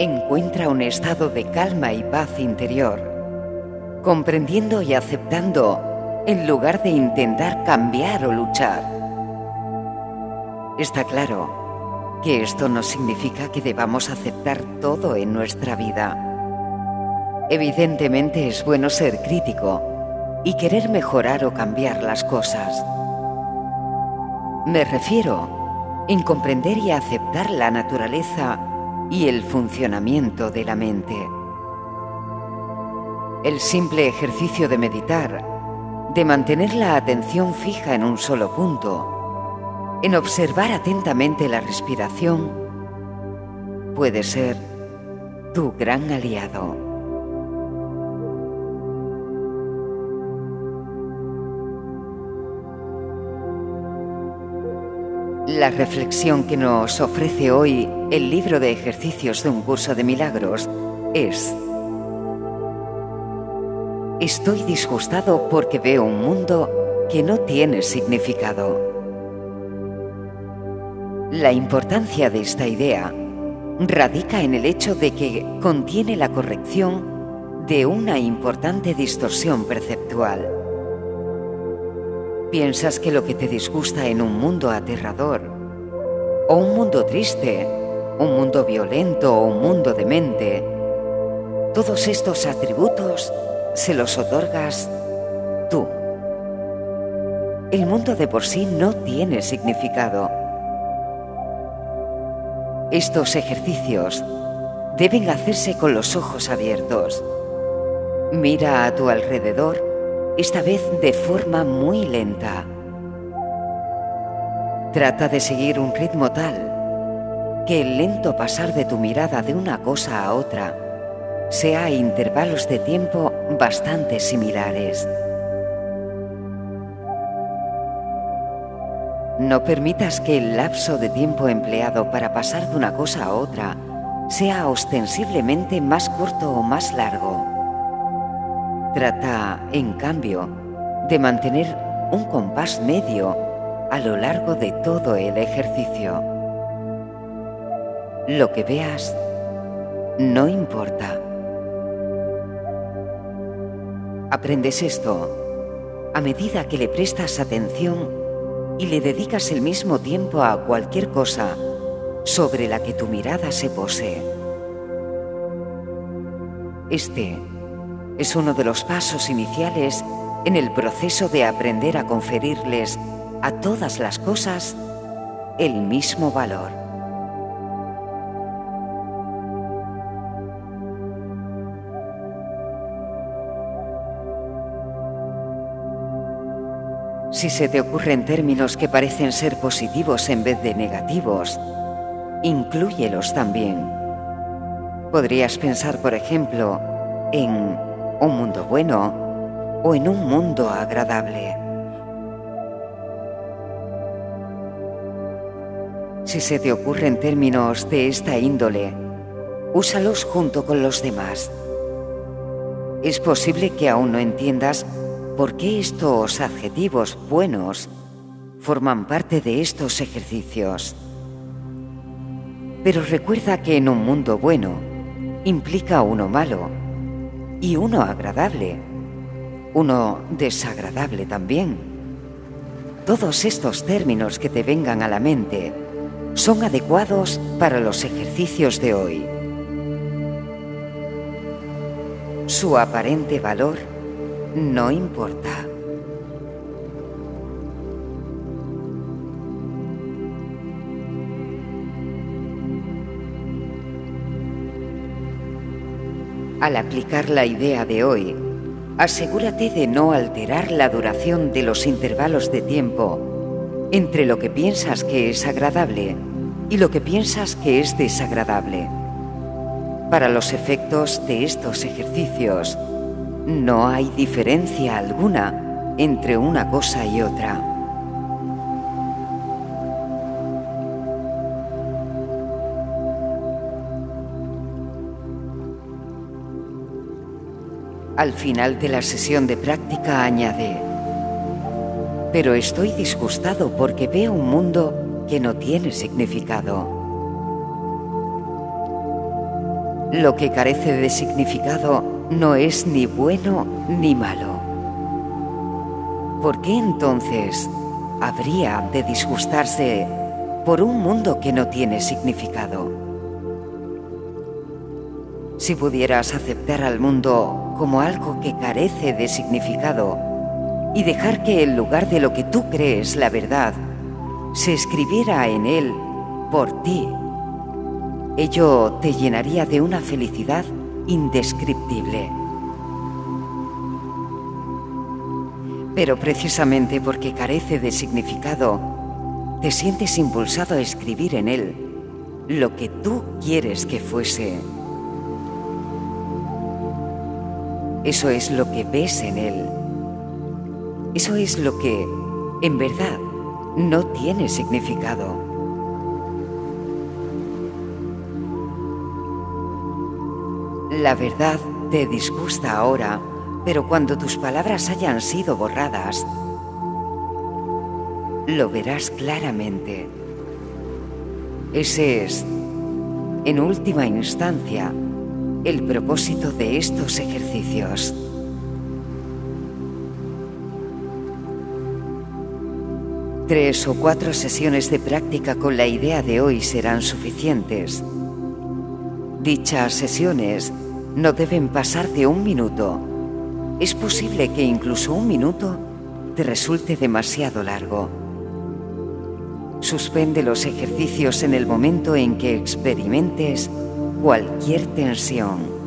Encuentra un estado de calma y paz interior, comprendiendo y aceptando en lugar de intentar cambiar o luchar. Está claro que esto no significa que debamos aceptar todo en nuestra vida. Evidentemente es bueno ser crítico y querer mejorar o cambiar las cosas. Me refiero en comprender y aceptar la naturaleza y el funcionamiento de la mente. El simple ejercicio de meditar, de mantener la atención fija en un solo punto, en observar atentamente la respiración, puede ser tu gran aliado. La reflexión que nos ofrece hoy el libro de ejercicios de un curso de milagros es, estoy disgustado porque veo un mundo que no tiene significado. La importancia de esta idea radica en el hecho de que contiene la corrección de una importante distorsión perceptual. Piensas que lo que te disgusta en un mundo aterrador, o un mundo triste, un mundo violento o un mundo demente, todos estos atributos se los otorgas tú. El mundo de por sí no tiene significado. Estos ejercicios deben hacerse con los ojos abiertos. Mira a tu alrededor esta vez de forma muy lenta. Trata de seguir un ritmo tal que el lento pasar de tu mirada de una cosa a otra sea a intervalos de tiempo bastante similares. No permitas que el lapso de tiempo empleado para pasar de una cosa a otra sea ostensiblemente más corto o más largo. Trata, en cambio, de mantener un compás medio a lo largo de todo el ejercicio. Lo que veas no importa. Aprendes esto a medida que le prestas atención y le dedicas el mismo tiempo a cualquier cosa sobre la que tu mirada se posee. Este es uno de los pasos iniciales en el proceso de aprender a conferirles a todas las cosas el mismo valor. Si se te ocurren términos que parecen ser positivos en vez de negativos, inclúyelos también. Podrías pensar, por ejemplo, en un mundo bueno o en un mundo agradable. Si se te ocurren términos de esta índole, úsalos junto con los demás. Es posible que aún no entiendas por qué estos adjetivos buenos forman parte de estos ejercicios. Pero recuerda que en un mundo bueno implica uno malo y uno agradable, uno desagradable también. Todos estos términos que te vengan a la mente son adecuados para los ejercicios de hoy. Su aparente valor no importa. Al aplicar la idea de hoy, asegúrate de no alterar la duración de los intervalos de tiempo entre lo que piensas que es agradable y lo que piensas que es desagradable. Para los efectos de estos ejercicios, no hay diferencia alguna entre una cosa y otra. Al final de la sesión de práctica añade, pero estoy disgustado porque veo un mundo que no tiene significado. Lo que carece de significado no es ni bueno ni malo. ¿Por qué entonces habría de disgustarse por un mundo que no tiene significado? Si pudieras aceptar al mundo como algo que carece de significado y dejar que en lugar de lo que tú crees la verdad, se escribiera en él por ti, ello te llenaría de una felicidad indescriptible. Pero precisamente porque carece de significado, te sientes impulsado a escribir en él lo que tú quieres que fuese. Eso es lo que ves en él. Eso es lo que, en verdad, no tiene significado. La verdad te disgusta ahora, pero cuando tus palabras hayan sido borradas, lo verás claramente. Ese es, en última instancia, el propósito de estos ejercicios. Tres o cuatro sesiones de práctica con la idea de hoy serán suficientes. Dichas sesiones no deben pasar de un minuto. Es posible que incluso un minuto te resulte demasiado largo. Suspende los ejercicios en el momento en que experimentes cualquier tensión.